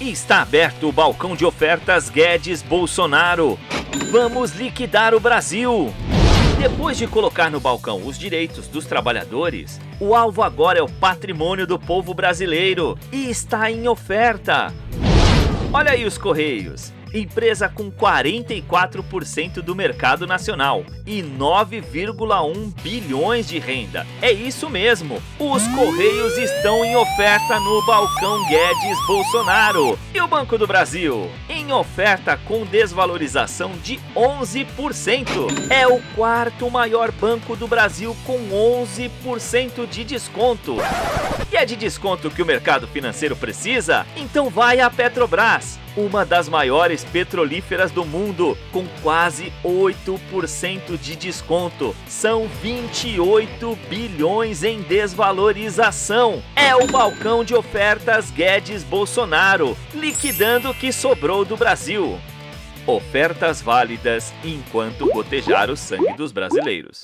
E está aberto o balcão de ofertas Guedes Bolsonaro. Vamos liquidar o Brasil! Depois de colocar no balcão os direitos dos trabalhadores, o alvo agora é o patrimônio do povo brasileiro e está em oferta. Olha aí os Correios empresa com 44% do mercado nacional e 9,1 bilhões de renda. É isso mesmo, os Correios estão em oferta no balcão Guedes Bolsonaro. E o Banco do Brasil? Em oferta com desvalorização de 11%. É o quarto maior banco do Brasil com 11% de desconto. E é de desconto que o mercado financeiro precisa? Então vai à Petrobras uma das maiores petrolíferas do mundo, com quase 8% de desconto. São 28 bilhões em desvalorização. É o balcão de ofertas Guedes Bolsonaro, liquidando o que sobrou do Brasil. Ofertas válidas enquanto gotejar o sangue dos brasileiros.